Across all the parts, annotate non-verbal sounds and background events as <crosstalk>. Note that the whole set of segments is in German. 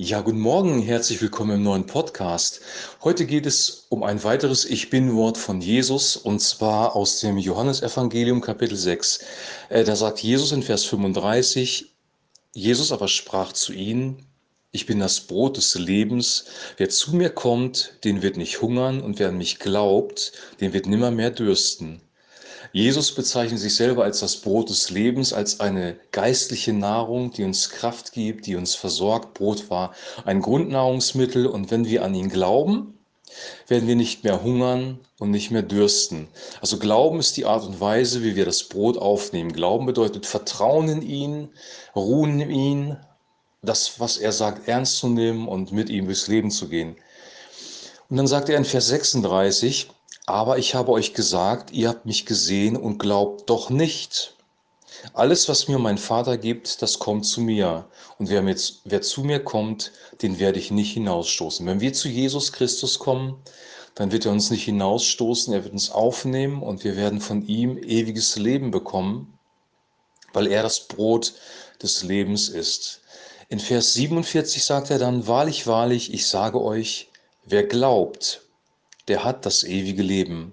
Ja, guten Morgen, herzlich willkommen im neuen Podcast. Heute geht es um ein weiteres Ich bin-Wort von Jesus und zwar aus dem Johannesevangelium Kapitel 6. Äh, da sagt Jesus in Vers 35, Jesus aber sprach zu ihnen, ich bin das Brot des Lebens. Wer zu mir kommt, den wird nicht hungern und wer an mich glaubt, den wird nimmer mehr dürsten. Jesus bezeichnet sich selber als das Brot des Lebens, als eine geistliche Nahrung, die uns Kraft gibt, die uns versorgt. Brot war ein Grundnahrungsmittel und wenn wir an ihn glauben, werden wir nicht mehr hungern und nicht mehr dürsten. Also Glauben ist die Art und Weise, wie wir das Brot aufnehmen. Glauben bedeutet Vertrauen in ihn, Ruhen in ihn, das, was er sagt, ernst zu nehmen und mit ihm durchs Leben zu gehen. Und dann sagt er in Vers 36, aber ich habe euch gesagt, ihr habt mich gesehen und glaubt doch nicht. Alles, was mir mein Vater gibt, das kommt zu mir. Und wer, mit, wer zu mir kommt, den werde ich nicht hinausstoßen. Wenn wir zu Jesus Christus kommen, dann wird er uns nicht hinausstoßen, er wird uns aufnehmen und wir werden von ihm ewiges Leben bekommen, weil er das Brot des Lebens ist. In Vers 47 sagt er dann, wahrlich, wahrlich, ich sage euch, wer glaubt, der hat das ewige Leben.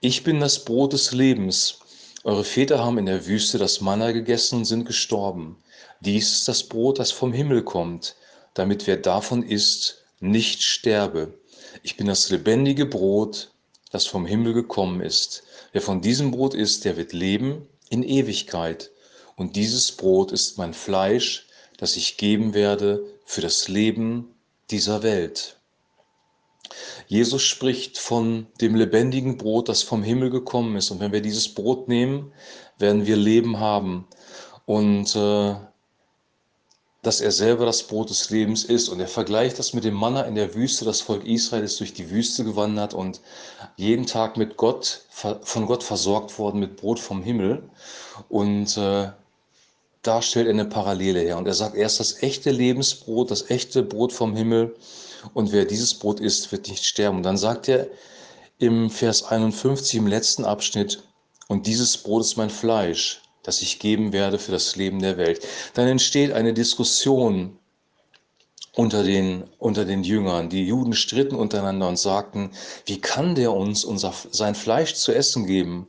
Ich bin das Brot des Lebens. Eure Väter haben in der Wüste das Manna gegessen und sind gestorben. Dies ist das Brot, das vom Himmel kommt, damit wer davon isst, nicht sterbe. Ich bin das lebendige Brot, das vom Himmel gekommen ist. Wer von diesem Brot isst, der wird leben in Ewigkeit. Und dieses Brot ist mein Fleisch, das ich geben werde für das Leben dieser Welt. Jesus spricht von dem lebendigen Brot, das vom Himmel gekommen ist. Und wenn wir dieses Brot nehmen, werden wir Leben haben. Und äh, dass er selber das Brot des Lebens ist. Und er vergleicht das mit dem Manna in der Wüste. Das Volk Israel ist durch die Wüste gewandert und jeden Tag mit Gott, von Gott versorgt worden mit Brot vom Himmel. Und äh, da stellt er eine Parallele her. Und er sagt, er ist das echte Lebensbrot, das echte Brot vom Himmel und wer dieses Brot isst, wird nicht sterben. Und dann sagt er im Vers 51 im letzten Abschnitt, und dieses Brot ist mein Fleisch, das ich geben werde für das Leben der Welt. Dann entsteht eine Diskussion unter den, unter den Jüngern. Die Juden stritten untereinander und sagten, wie kann der uns unser, sein Fleisch zu essen geben?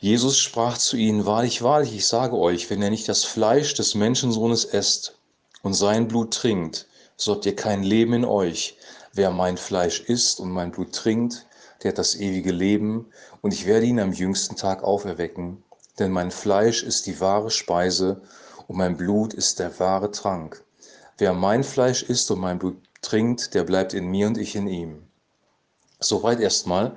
Jesus sprach zu ihnen, wahrlich, wahrlich, ich sage euch, wenn ihr nicht das Fleisch des Menschensohnes esst und sein Blut trinkt, so habt ihr kein Leben in euch. Wer mein Fleisch isst und mein Blut trinkt, der hat das ewige Leben, und ich werde ihn am jüngsten Tag auferwecken. Denn mein Fleisch ist die wahre Speise und mein Blut ist der wahre Trank. Wer mein Fleisch isst und mein Blut trinkt, der bleibt in mir und ich in ihm. Soweit erstmal.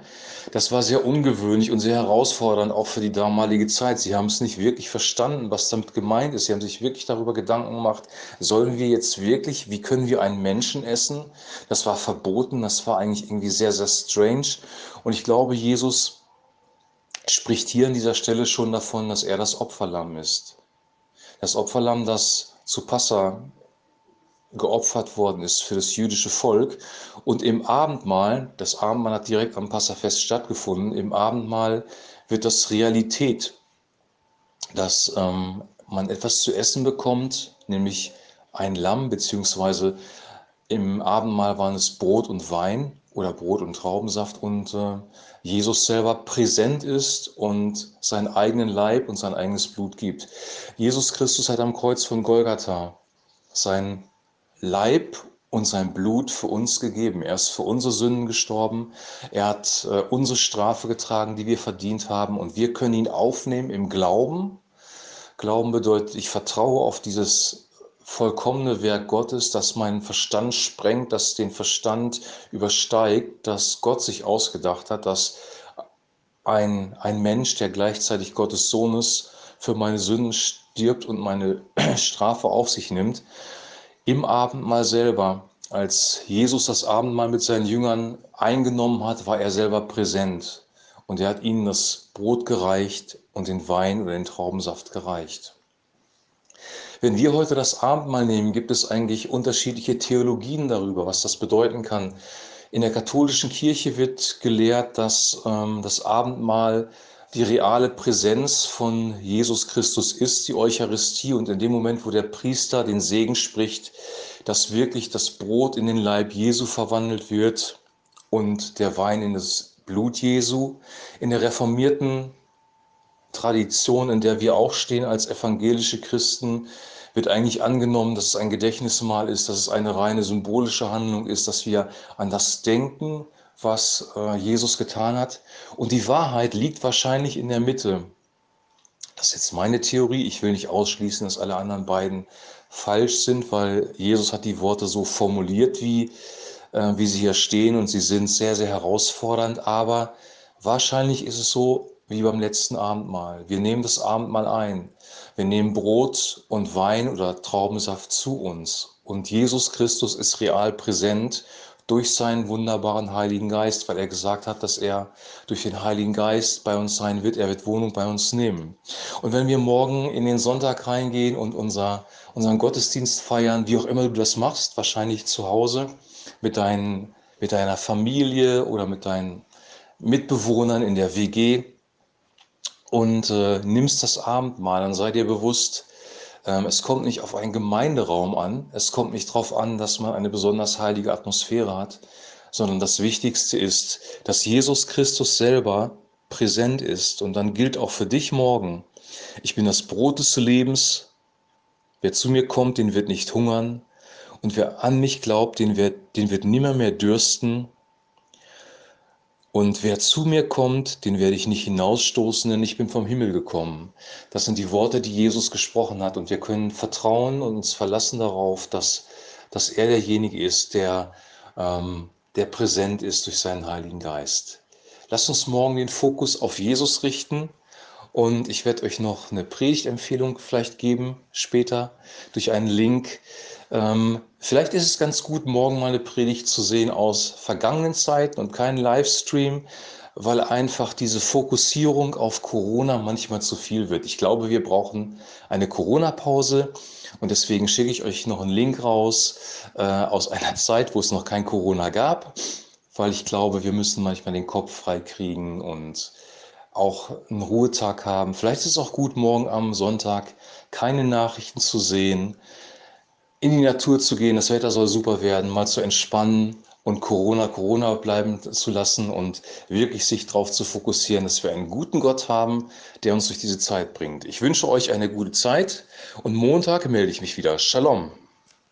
Das war sehr ungewöhnlich und sehr herausfordernd, auch für die damalige Zeit. Sie haben es nicht wirklich verstanden, was damit gemeint ist. Sie haben sich wirklich darüber Gedanken gemacht, sollen wir jetzt wirklich, wie können wir einen Menschen essen? Das war verboten, das war eigentlich irgendwie sehr, sehr strange. Und ich glaube, Jesus spricht hier an dieser Stelle schon davon, dass er das Opferlamm ist. Das Opferlamm, das zu Passa geopfert worden ist für das jüdische Volk. Und im Abendmahl, das Abendmahl hat direkt am Passafest stattgefunden, im Abendmahl wird das Realität, dass ähm, man etwas zu essen bekommt, nämlich ein Lamm, beziehungsweise im Abendmahl waren es Brot und Wein oder Brot und Traubensaft und äh, Jesus selber präsent ist und seinen eigenen Leib und sein eigenes Blut gibt. Jesus Christus hat am Kreuz von Golgatha sein Leib und sein Blut für uns gegeben. Er ist für unsere Sünden gestorben. Er hat äh, unsere Strafe getragen, die wir verdient haben. Und wir können ihn aufnehmen im Glauben. Glauben bedeutet, ich vertraue auf dieses vollkommene Werk Gottes, das meinen Verstand sprengt, das den Verstand übersteigt, das Gott sich ausgedacht hat, dass ein, ein Mensch, der gleichzeitig Gottes Sohn ist, für meine Sünden stirbt und meine <clears throat> Strafe auf sich nimmt. Im Abendmahl selber, als Jesus das Abendmahl mit seinen Jüngern eingenommen hat, war er selber präsent und er hat ihnen das Brot gereicht und den Wein oder den Traubensaft gereicht. Wenn wir heute das Abendmahl nehmen, gibt es eigentlich unterschiedliche Theologien darüber, was das bedeuten kann. In der katholischen Kirche wird gelehrt, dass ähm, das Abendmahl die reale Präsenz von Jesus Christus ist, die Eucharistie. Und in dem Moment, wo der Priester den Segen spricht, dass wirklich das Brot in den Leib Jesu verwandelt wird und der Wein in das Blut Jesu. In der reformierten Tradition, in der wir auch stehen als evangelische Christen, wird eigentlich angenommen, dass es ein Gedächtnismal ist, dass es eine reine symbolische Handlung ist, dass wir an das denken, was äh, Jesus getan hat. Und die Wahrheit liegt wahrscheinlich in der Mitte. Das ist jetzt meine Theorie. Ich will nicht ausschließen, dass alle anderen beiden falsch sind, weil Jesus hat die Worte so formuliert, wie, äh, wie sie hier stehen und sie sind sehr, sehr herausfordernd. Aber wahrscheinlich ist es so, wie beim letzten Abendmahl. Wir nehmen das Abendmahl ein. Wir nehmen Brot und Wein oder Traubensaft zu uns. Und Jesus Christus ist real präsent durch seinen wunderbaren Heiligen Geist, weil er gesagt hat, dass er durch den Heiligen Geist bei uns sein wird. Er wird Wohnung bei uns nehmen. Und wenn wir morgen in den Sonntag reingehen und unser, unseren Gottesdienst feiern, wie auch immer du das machst, wahrscheinlich zu Hause mit, dein, mit deiner Familie oder mit deinen Mitbewohnern in der WG, und äh, nimmst das Abendmahl, dann sei dir bewusst, es kommt nicht auf einen Gemeinderaum an, es kommt nicht darauf an, dass man eine besonders heilige Atmosphäre hat, sondern das Wichtigste ist, dass Jesus Christus selber präsent ist. Und dann gilt auch für dich morgen, ich bin das Brot des Lebens, wer zu mir kommt, den wird nicht hungern, und wer an mich glaubt, den wird, den wird nimmer mehr dürsten. Und wer zu mir kommt, den werde ich nicht hinausstoßen, denn ich bin vom Himmel gekommen. Das sind die Worte, die Jesus gesprochen hat. Und wir können vertrauen und uns verlassen darauf, dass, dass er derjenige ist, der, ähm, der präsent ist durch seinen Heiligen Geist. Lasst uns morgen den Fokus auf Jesus richten. Und ich werde euch noch eine Predigtempfehlung vielleicht geben später durch einen Link. Ähm, vielleicht ist es ganz gut, morgen mal eine Predigt zu sehen aus vergangenen Zeiten und keinen Livestream, weil einfach diese Fokussierung auf Corona manchmal zu viel wird. Ich glaube, wir brauchen eine Corona-Pause und deswegen schicke ich euch noch einen Link raus äh, aus einer <laughs> Zeit, wo es noch kein Corona gab, weil ich glaube, wir müssen manchmal den Kopf frei kriegen und auch einen Ruhetag haben. Vielleicht ist es auch gut, morgen am Sonntag keine Nachrichten zu sehen, in die Natur zu gehen, das Wetter soll super werden, mal zu entspannen und Corona Corona bleiben zu lassen und wirklich sich darauf zu fokussieren, dass wir einen guten Gott haben, der uns durch diese Zeit bringt. Ich wünsche euch eine gute Zeit und Montag melde ich mich wieder. Shalom.